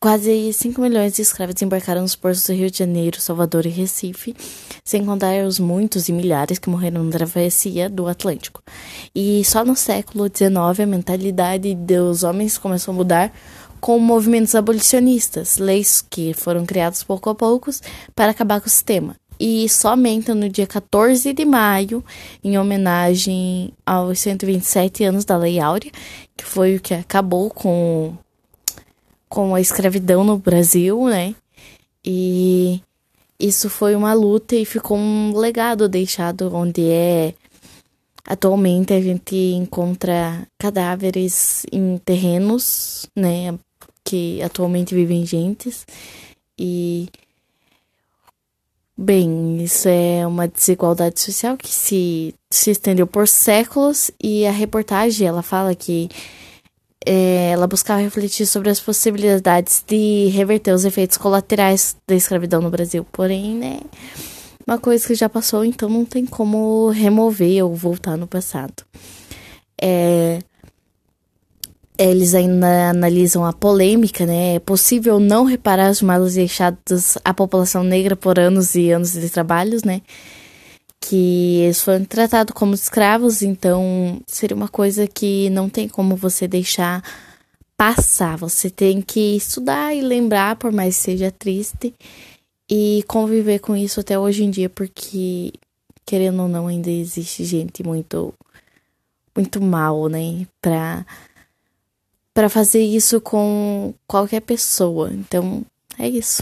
Quase 5 milhões de escravos desembarcaram nos portos do Rio de Janeiro, Salvador e Recife, sem contar os muitos e milhares que morreram na travessia do Atlântico. E só no século XIX a mentalidade dos homens começou a mudar com movimentos abolicionistas, leis que foram criadas pouco a pouco para acabar com o sistema. E somente no dia 14 de maio, em homenagem aos 127 anos da Lei Áurea, que foi o que acabou com com a escravidão no Brasil, né? E isso foi uma luta e ficou um legado deixado onde é. Atualmente a gente encontra cadáveres em terrenos, né, que atualmente vivem gentes. E bem, isso é uma desigualdade social que se, se estendeu por séculos e a reportagem ela fala que é, ela buscava refletir sobre as possibilidades de reverter os efeitos colaterais da escravidão no Brasil. Porém, né, uma coisa que já passou, então não tem como remover ou voltar no passado. É, eles ainda analisam a polêmica, né? É possível não reparar os malos deixados à população negra por anos e anos de trabalhos, né? Que eles foram tratados como escravos, então seria uma coisa que não tem como você deixar passar. Você tem que estudar e lembrar, por mais que seja triste, e conviver com isso até hoje em dia, porque querendo ou não ainda existe gente muito muito mal, né, para para fazer isso com qualquer pessoa. Então, é isso.